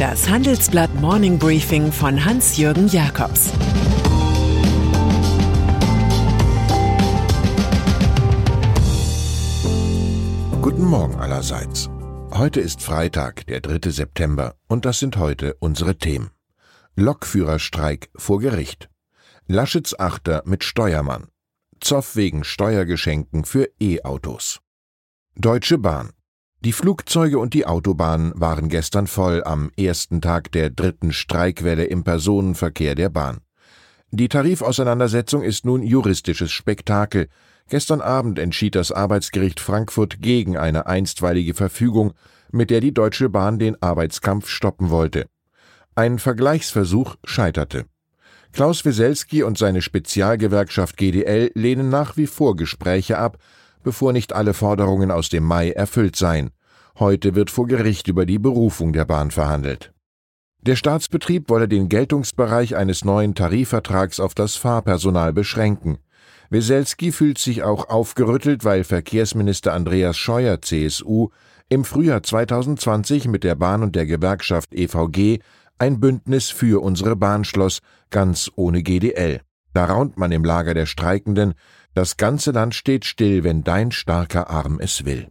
Das Handelsblatt Morning Briefing von Hans-Jürgen Jakobs Guten Morgen allerseits. Heute ist Freitag, der 3. September, und das sind heute unsere Themen. Lokführerstreik vor Gericht. Laschets Achter mit Steuermann. Zoff wegen Steuergeschenken für E-Autos. Deutsche Bahn. Die Flugzeuge und die Autobahnen waren gestern voll am ersten Tag der dritten Streikwelle im Personenverkehr der Bahn. Die Tarifauseinandersetzung ist nun juristisches Spektakel. Gestern Abend entschied das Arbeitsgericht Frankfurt gegen eine einstweilige Verfügung, mit der die Deutsche Bahn den Arbeitskampf stoppen wollte. Ein Vergleichsversuch scheiterte. Klaus Weselski und seine Spezialgewerkschaft GDL lehnen nach wie vor Gespräche ab, bevor nicht alle Forderungen aus dem Mai erfüllt seien. Heute wird vor Gericht über die Berufung der Bahn verhandelt. Der Staatsbetrieb wolle den Geltungsbereich eines neuen Tarifvertrags auf das Fahrpersonal beschränken. Weselski fühlt sich auch aufgerüttelt, weil Verkehrsminister Andreas Scheuer CSU im Frühjahr 2020 mit der Bahn und der Gewerkschaft EVG ein Bündnis für unsere Bahn schloss, ganz ohne GDL. Da raunt man im Lager der Streikenden, das ganze Land steht still, wenn dein starker Arm es will.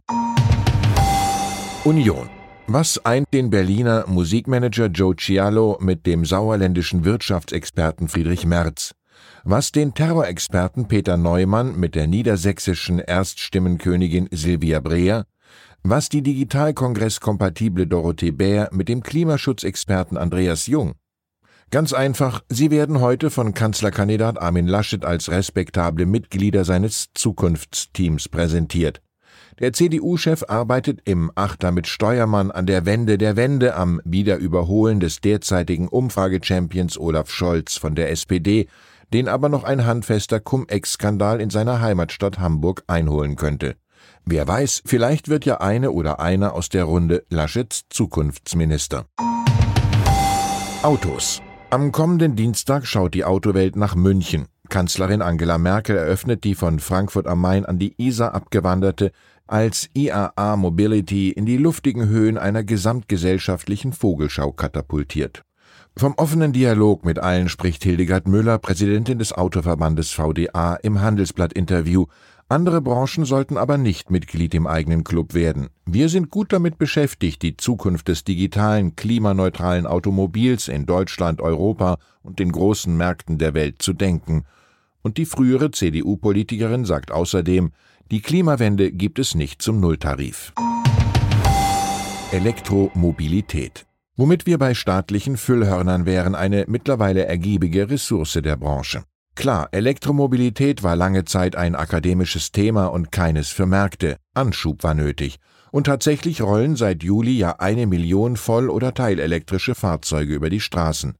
Union. Was eint den Berliner Musikmanager Joe Cialo mit dem sauerländischen Wirtschaftsexperten Friedrich Merz? Was den Terrorexperten Peter Neumann mit der niedersächsischen Erststimmenkönigin Silvia Breer? Was die Digitalkongress-kompatible Dorothee Bär mit dem Klimaschutzexperten Andreas Jung? Ganz einfach, sie werden heute von Kanzlerkandidat Armin Laschet als respektable Mitglieder seines Zukunftsteams präsentiert. Der CDU-Chef arbeitet im Achter mit Steuermann an der Wende der Wende am Wiederüberholen des derzeitigen Umfragechampions Olaf Scholz von der SPD, den aber noch ein handfester Cum-Ex-Skandal in seiner Heimatstadt Hamburg einholen könnte. Wer weiß, vielleicht wird ja eine oder einer aus der Runde Laschets Zukunftsminister. Autos am kommenden Dienstag schaut die Autowelt nach München. Kanzlerin Angela Merkel eröffnet die von Frankfurt am Main an die Isar abgewanderte als IAA Mobility in die luftigen Höhen einer gesamtgesellschaftlichen Vogelschau katapultiert. Vom offenen Dialog mit allen spricht Hildegard Müller, Präsidentin des Autoverbandes VDA, im Handelsblatt-Interview. Andere Branchen sollten aber nicht Mitglied im eigenen Club werden. Wir sind gut damit beschäftigt, die Zukunft des digitalen, klimaneutralen Automobils in Deutschland, Europa und den großen Märkten der Welt zu denken. Und die frühere CDU-Politikerin sagt außerdem, die Klimawende gibt es nicht zum Nulltarif. Elektromobilität. Womit wir bei staatlichen Füllhörnern wären, eine mittlerweile ergiebige Ressource der Branche. Klar, Elektromobilität war lange Zeit ein akademisches Thema und keines für Märkte. Anschub war nötig. Und tatsächlich rollen seit Juli ja eine Million voll- oder teilelektrische Fahrzeuge über die Straßen.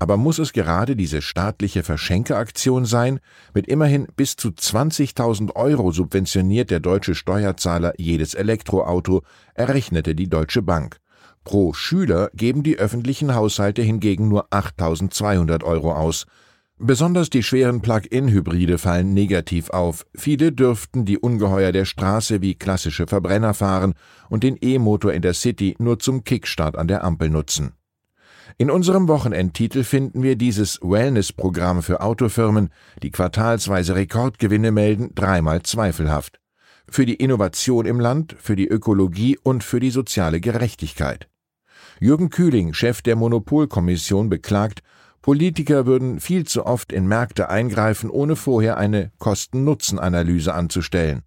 Aber muss es gerade diese staatliche Verschenkeaktion sein? Mit immerhin bis zu 20.000 Euro subventioniert der deutsche Steuerzahler jedes Elektroauto, errechnete die Deutsche Bank. Pro Schüler geben die öffentlichen Haushalte hingegen nur 8.200 Euro aus. Besonders die schweren Plug-in-Hybride fallen negativ auf. Viele dürften die Ungeheuer der Straße wie klassische Verbrenner fahren und den E-Motor in der City nur zum Kickstart an der Ampel nutzen. In unserem Wochenendtitel finden wir dieses Wellness-Programm für Autofirmen, die quartalsweise Rekordgewinne melden, dreimal zweifelhaft. Für die Innovation im Land, für die Ökologie und für die soziale Gerechtigkeit. Jürgen Kühling, Chef der Monopolkommission, beklagt, Politiker würden viel zu oft in Märkte eingreifen, ohne vorher eine Kosten-Nutzen-Analyse anzustellen.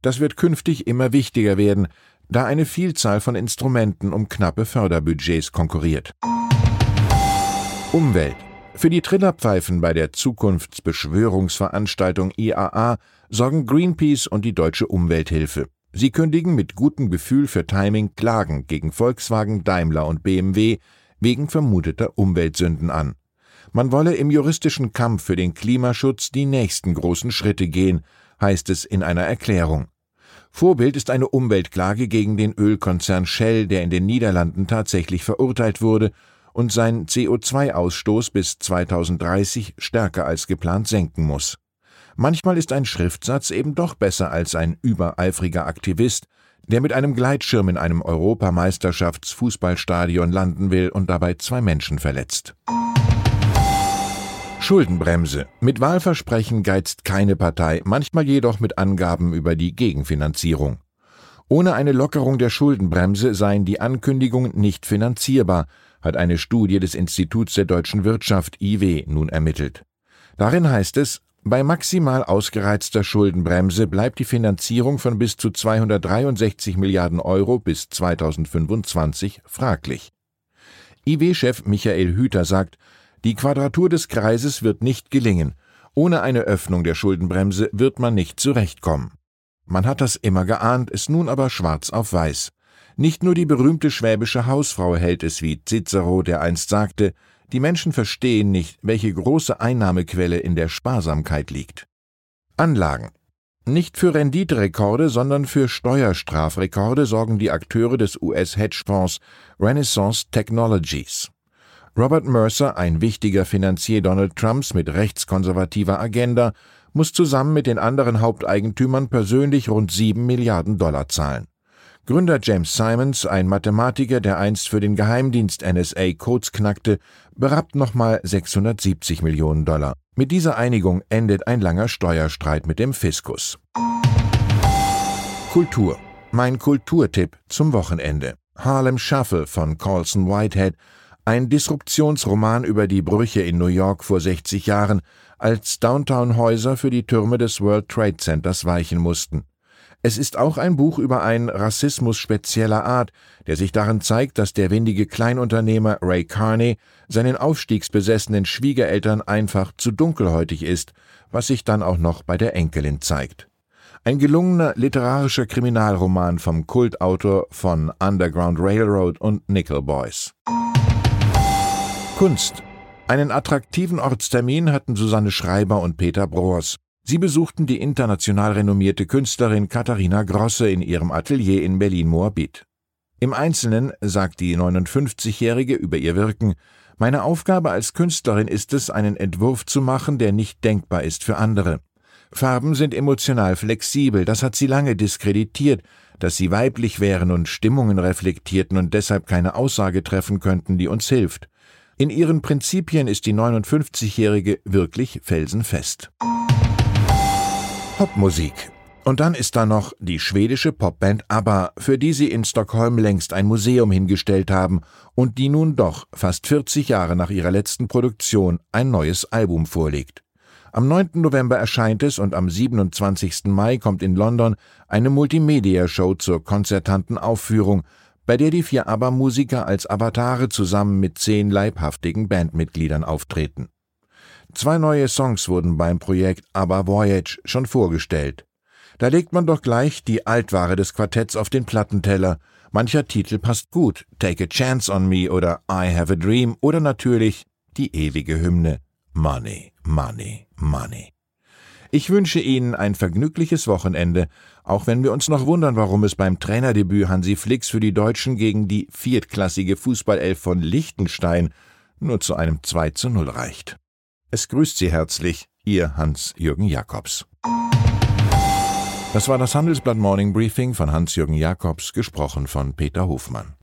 Das wird künftig immer wichtiger werden, da eine Vielzahl von Instrumenten um knappe Förderbudgets konkurriert. Umwelt. Für die Trillerpfeifen bei der Zukunftsbeschwörungsveranstaltung IAA sorgen Greenpeace und die Deutsche Umwelthilfe. Sie kündigen mit gutem Gefühl für Timing Klagen gegen Volkswagen, Daimler und BMW wegen vermuteter Umweltsünden an. Man wolle im juristischen Kampf für den Klimaschutz die nächsten großen Schritte gehen, heißt es in einer Erklärung. Vorbild ist eine Umweltklage gegen den Ölkonzern Shell, der in den Niederlanden tatsächlich verurteilt wurde und seinen CO2-Ausstoß bis 2030 stärker als geplant senken muss. Manchmal ist ein Schriftsatz eben doch besser als ein übereifriger Aktivist, der mit einem Gleitschirm in einem Europameisterschaftsfußballstadion landen will und dabei zwei Menschen verletzt. Schuldenbremse. Mit Wahlversprechen geizt keine Partei, manchmal jedoch mit Angaben über die Gegenfinanzierung. Ohne eine Lockerung der Schuldenbremse seien die Ankündigungen nicht finanzierbar, hat eine Studie des Instituts der deutschen Wirtschaft IW nun ermittelt. Darin heißt es, bei maximal ausgereizter Schuldenbremse bleibt die Finanzierung von bis zu 263 Milliarden Euro bis 2025 fraglich. IW-Chef Michael Hüter sagt, die Quadratur des Kreises wird nicht gelingen. Ohne eine Öffnung der Schuldenbremse wird man nicht zurechtkommen. Man hat das immer geahnt, ist nun aber schwarz auf weiß. Nicht nur die berühmte schwäbische Hausfrau hält es wie Cicero, der einst sagte, die Menschen verstehen nicht, welche große Einnahmequelle in der Sparsamkeit liegt. Anlagen. Nicht für Renditerekorde, sondern für Steuerstrafrekorde sorgen die Akteure des US-Hedgefonds Renaissance Technologies. Robert Mercer, ein wichtiger Finanzier Donald Trumps mit rechtskonservativer Agenda, muss zusammen mit den anderen Haupteigentümern persönlich rund sieben Milliarden Dollar zahlen. Gründer James Simons, ein Mathematiker, der einst für den Geheimdienst NSA Codes knackte, berappt nochmal 670 Millionen Dollar. Mit dieser Einigung endet ein langer Steuerstreit mit dem Fiskus. Kultur. Mein Kulturtipp zum Wochenende. Harlem Shuffle von Colson Whitehead ein Disruptionsroman über die Brüche in New York vor 60 Jahren, als Downtown-Häuser für die Türme des World Trade Centers weichen mussten. Es ist auch ein Buch über einen Rassismus spezieller Art, der sich darin zeigt, dass der windige Kleinunternehmer Ray Carney seinen aufstiegsbesessenen Schwiegereltern einfach zu dunkelhäutig ist, was sich dann auch noch bei der Enkelin zeigt. Ein gelungener literarischer Kriminalroman vom Kultautor von Underground Railroad und Nickel Boys. Kunst. Einen attraktiven Ortstermin hatten Susanne Schreiber und Peter Broers. Sie besuchten die international renommierte Künstlerin Katharina Grosse in ihrem Atelier in Berlin-Moabit. Im Einzelnen sagt die 59-Jährige über ihr Wirken, meine Aufgabe als Künstlerin ist es, einen Entwurf zu machen, der nicht denkbar ist für andere. Farben sind emotional flexibel, das hat sie lange diskreditiert, dass sie weiblich wären und Stimmungen reflektierten und deshalb keine Aussage treffen könnten, die uns hilft. In ihren Prinzipien ist die 59-Jährige wirklich felsenfest. Popmusik. Und dann ist da noch die schwedische Popband ABBA, für die sie in Stockholm längst ein Museum hingestellt haben und die nun doch fast 40 Jahre nach ihrer letzten Produktion ein neues Album vorlegt. Am 9. November erscheint es und am 27. Mai kommt in London eine Multimedia-Show zur konzertanten Aufführung, bei der die vier ABBA-Musiker als Avatare zusammen mit zehn leibhaftigen Bandmitgliedern auftreten. Zwei neue Songs wurden beim Projekt ABBA Voyage schon vorgestellt. Da legt man doch gleich die Altware des Quartetts auf den Plattenteller. Mancher Titel passt gut, Take a Chance on Me oder I Have a Dream oder natürlich die ewige Hymne Money, Money, Money. Ich wünsche Ihnen ein vergnügliches Wochenende, auch wenn wir uns noch wundern, warum es beim Trainerdebüt Hansi Flix für die Deutschen gegen die viertklassige Fußballelf von Liechtenstein nur zu einem 2 zu 0 reicht. Es grüßt Sie herzlich, Ihr Hans-Jürgen Jakobs. Das war das Handelsblatt Morning Briefing von Hans-Jürgen Jakobs, gesprochen von Peter Hofmann.